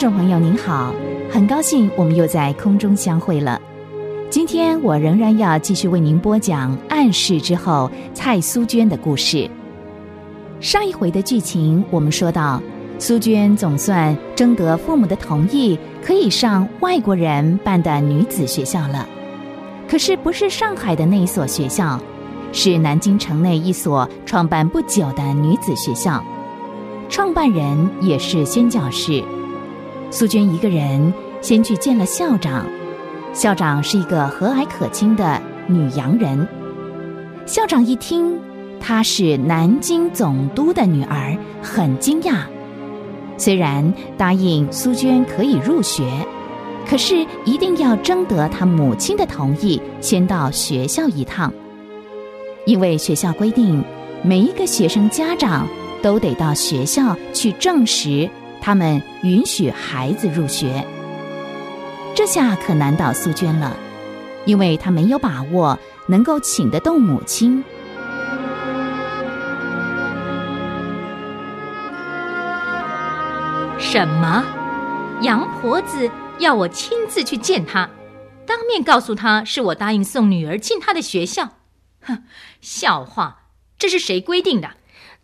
众朋友您好，很高兴我们又在空中相会了。今天我仍然要继续为您播讲暗示之后蔡苏娟的故事。上一回的剧情我们说到，苏娟总算征得父母的同意，可以上外国人办的女子学校了。可是不是上海的那一所学校，是南京城内一所创办不久的女子学校，创办人也是宣教士。苏娟一个人先去见了校长，校长是一个和蔼可亲的女洋人。校长一听她是南京总督的女儿，很惊讶。虽然答应苏娟可以入学，可是一定要征得她母亲的同意，先到学校一趟。因为学校规定，每一个学生家长都得到学校去证实。他们允许孩子入学，这下可难倒苏娟了，因为她没有把握能够请得动母亲。什么？杨婆子要我亲自去见她，当面告诉她是我答应送女儿进她的学校？哼，笑话！这是谁规定的？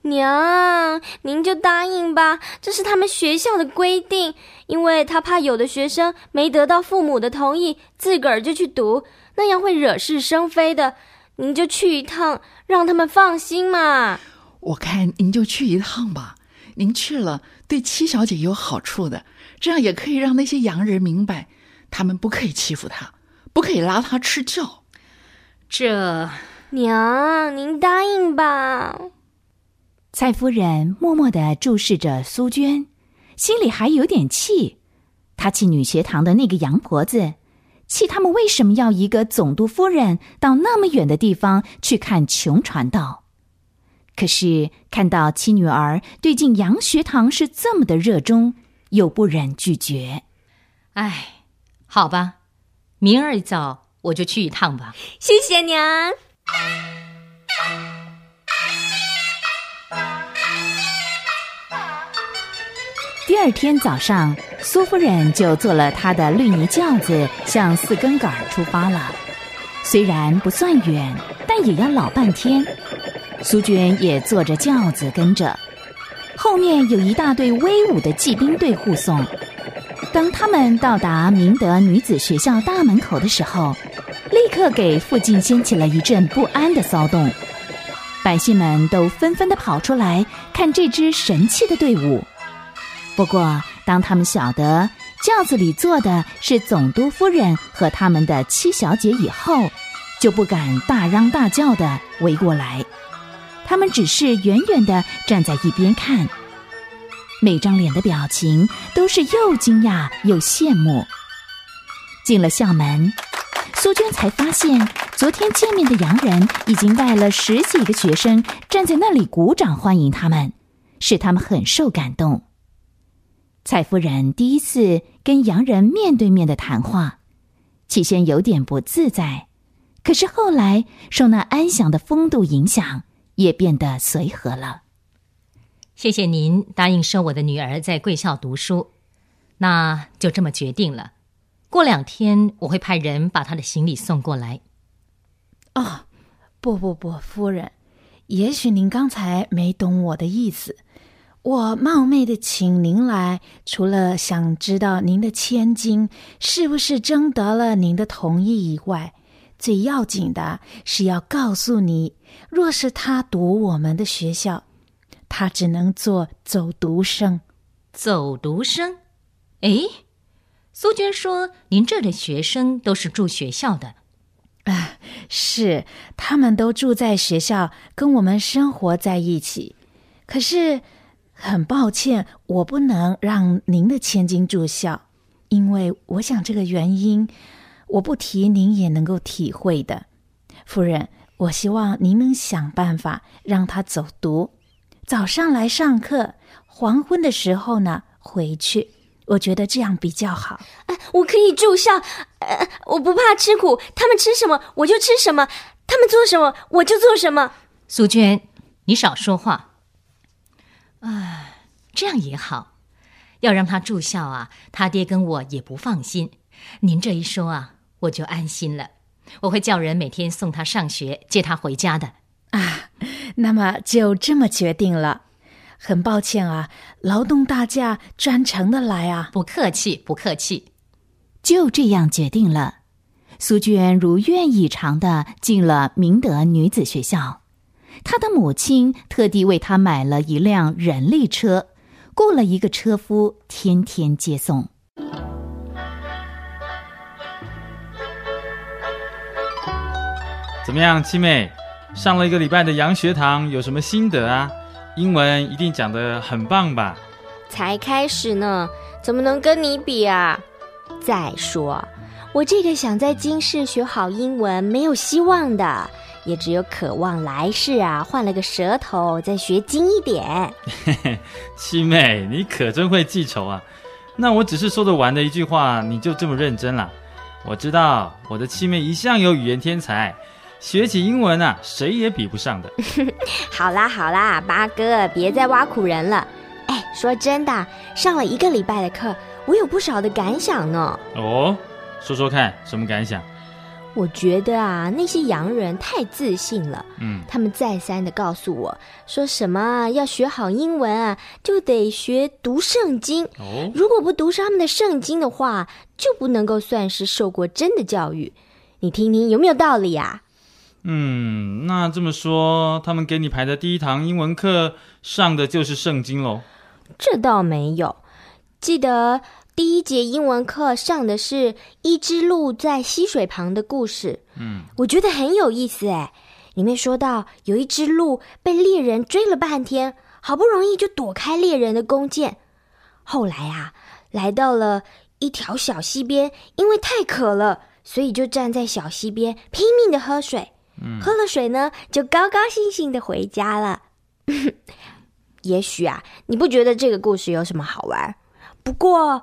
娘，您就答应吧，这是他们学校的规定。因为他怕有的学生没得到父母的同意，自个儿就去读，那样会惹是生非的。您就去一趟，让他们放心嘛。我看您就去一趟吧，您去了对七小姐有好处的，这样也可以让那些洋人明白，他们不可以欺负她，不可以拉她吃教。这娘，您答应吧。蔡夫人默默的注视着苏娟，心里还有点气。她气女学堂的那个洋婆子，气他们为什么要一个总督夫人到那么远的地方去看穷传道。可是看到七女儿对进洋学堂是这么的热衷，又不忍拒绝。哎，好吧，明儿一早我就去一趟吧。谢谢娘。第二天早上，苏夫人就坐了她的绿泥轿子，向四根杆儿出发了。虽然不算远，但也要老半天。苏娟也坐着轿子跟着，后面有一大队威武的骑兵队护送。当他们到达明德女子学校大门口的时候，立刻给附近掀起了一阵不安的骚动。百姓们都纷纷的跑出来看这支神气的队伍。不过，当他们晓得轿子里坐的是总督夫人和他们的七小姐以后，就不敢大嚷大叫的围过来。他们只是远远的站在一边看，每张脸的表情都是又惊讶又羡慕。进了校门，苏娟才发现，昨天见面的洋人已经带了十几个学生站在那里鼓掌欢迎他们，使他们很受感动。蔡夫人第一次跟洋人面对面的谈话，起先有点不自在，可是后来受那安详的风度影响，也变得随和了。谢谢您答应收我的女儿在贵校读书，那就这么决定了。过两天我会派人把她的行李送过来。哦，不不不，夫人，也许您刚才没懂我的意思。我冒昧的请您来，除了想知道您的千金是不是征得了您的同意以外，最要紧的是要告诉你，若是他读我们的学校，他只能做走读生。走读生？哎，苏娟说，您这的学生都是住学校的。啊，是，他们都住在学校，跟我们生活在一起。可是。很抱歉，我不能让您的千金住校，因为我想这个原因，我不提您也能够体会的。夫人，我希望您能想办法让他走读，早上来上课，黄昏的时候呢回去。我觉得这样比较好。哎，我可以住校，呃，我不怕吃苦，他们吃什么我就吃什么，他们做什么我就做什么。苏娟，你少说话。啊，这样也好。要让他住校啊，他爹跟我也不放心。您这一说啊，我就安心了。我会叫人每天送他上学，接他回家的。啊，那么就这么决定了。很抱歉啊，劳动大驾专程的来啊。不客气，不客气。就这样决定了。苏娟如愿以偿的进了明德女子学校，她的母亲特地为他买了一辆人力车，雇了一个车夫，天天接送。怎么样，七妹？上了一个礼拜的洋学堂，有什么心得啊？英文一定讲得很棒吧？才开始呢，怎么能跟你比啊？再说，我这个想在今世学好英文没有希望的，也只有渴望来世啊换了个舌头再学精一点。嘿嘿，七妹，你可真会记仇啊！那我只是说着玩的一句话，你就这么认真了？我知道我的七妹一向有语言天才。学起英文啊，谁也比不上的。好啦好啦，八哥，别再挖苦人了。哎，说真的，上了一个礼拜的课，我有不少的感想呢。哦，说说看，什么感想？我觉得啊，那些洋人太自信了。嗯，他们再三的告诉我说，什么要学好英文啊，就得学读圣经。哦，如果不读上他们的圣经的话，就不能够算是受过真的教育。你听听有没有道理啊？嗯，那这么说，他们给你排的第一堂英文课上的就是圣经喽？这倒没有，记得第一节英文课上的是一只鹿在溪水旁的故事。嗯，我觉得很有意思哎。里面说到有一只鹿被猎人追了半天，好不容易就躲开猎人的弓箭，后来啊，来到了一条小溪边，因为太渴了，所以就站在小溪边拼命的喝水。喝了水呢，就高高兴兴的回家了。也许啊，你不觉得这个故事有什么好玩？不过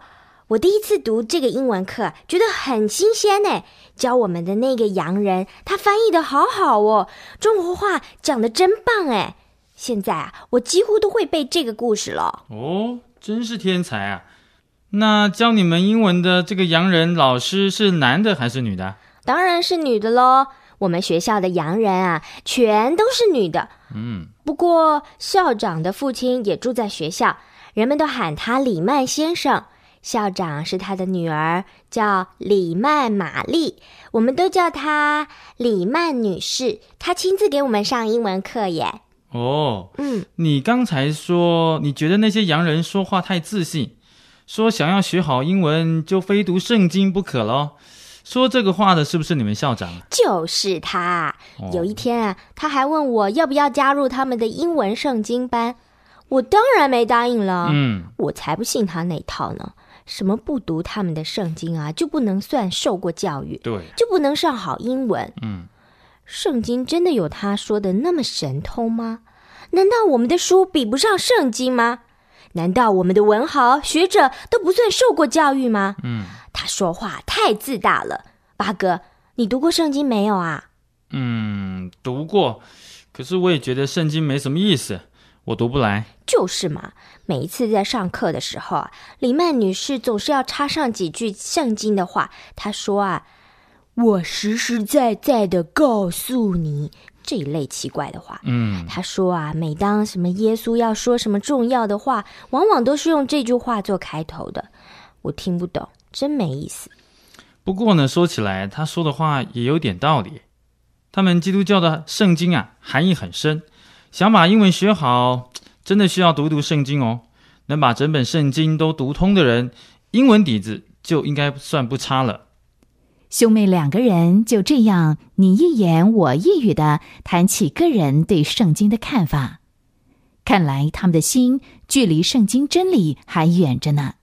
我第一次读这个英文课，觉得很新鲜呢。教我们的那个洋人，他翻译的好好哦，中国话讲的真棒哎。现在啊，我几乎都会背这个故事了。哦，真是天才啊！那教你们英文的这个洋人老师是男的还是女的？当然是女的喽。我们学校的洋人啊，全都是女的。嗯，不过校长的父亲也住在学校，人们都喊他李曼先生。校长是他的女儿，叫李曼玛丽，我们都叫她李曼女士。她亲自给我们上英文课耶。哦，嗯，你刚才说你觉得那些洋人说话太自信，说想要学好英文就非读圣经不可喽。说这个话的是不是你们校长？就是他。有一天啊，他还问我要不要加入他们的英文圣经班，我当然没答应了。嗯，我才不信他那套呢。什么不读他们的圣经啊，就不能算受过教育？对，就不能上好英文？嗯，圣经真的有他说的那么神通吗？难道我们的书比不上圣经吗？难道我们的文豪学者都不算受过教育吗？嗯。他说话太自大了，八哥，你读过圣经没有啊？嗯，读过，可是我也觉得圣经没什么意思，我读不来。就是嘛，每一次在上课的时候啊，李曼女士总是要插上几句圣经的话。她说啊，我实实在在的告诉你这一类奇怪的话。嗯，她说啊，每当什么耶稣要说什么重要的话，往往都是用这句话做开头的，我听不懂。真没意思。不过呢，说起来，他说的话也有点道理。他们基督教的圣经啊，含义很深。想把英文学好，真的需要读读圣经哦。能把整本圣经都读通的人，英文底子就应该算不差了。兄妹两个人就这样你一言我一语的谈起个人对圣经的看法。看来他们的心距离圣经真理还远着呢。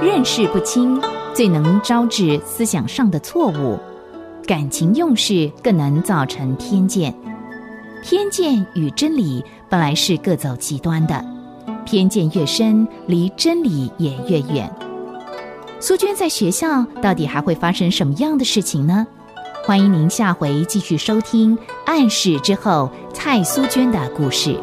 认识不清，最能招致思想上的错误；感情用事更能造成偏见。偏见与真理本来是各走极端的，偏见越深，离真理也越远。苏娟在学校到底还会发生什么样的事情呢？欢迎您下回继续收听《暗示之后》蔡苏娟的故事。